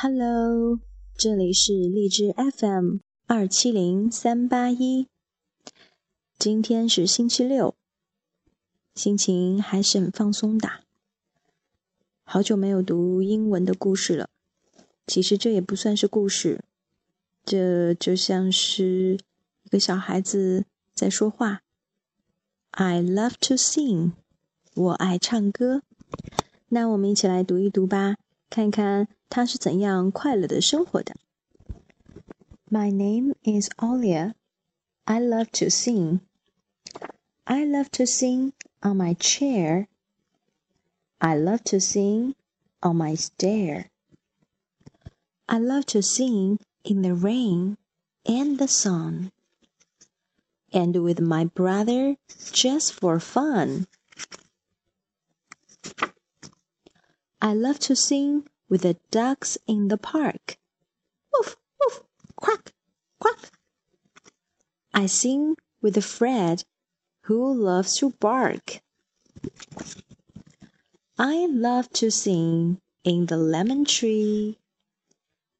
Hello，这里是荔枝 FM 二七零三八一。今天是星期六，心情还是很放松的。好久没有读英文的故事了，其实这也不算是故事，这就像是一个小孩子在说话。I love to sing，我爱唱歌。那我们一起来读一读吧，看看。他是怎样快乐的生活的？My name is Olia. I love to sing. I love to sing on my chair. I love to sing on my stair. I love to sing in the rain and the sun. And with my brother just for fun. I love to sing with the ducks in the park. Woof, woof, quack, quack. I sing with Fred, who loves to bark. I love to sing in the lemon tree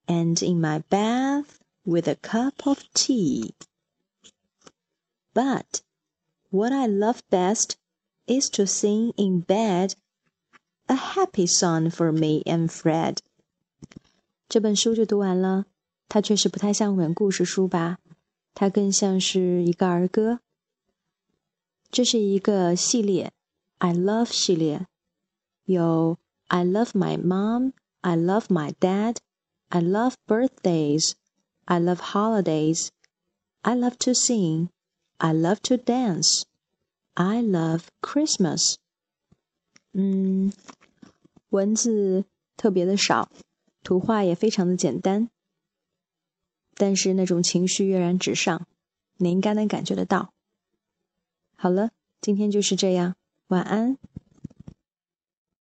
and in my bath with a cup of tea. But what I love best is to sing in bed a happy song for me and Fred。这本书就读完了，它确实不太像一本故事书吧？它更像是一个儿歌。这是一个系列，I Love 系列，有 I love my mom, I love my dad, I love birthdays, I love holidays, I love to sing, I love to dance, I love Christmas。 嗯，文字特别的少，图画也非常的简单，但是那种情绪跃然纸上，你应该能感觉得到。好了，今天就是这样，晚安。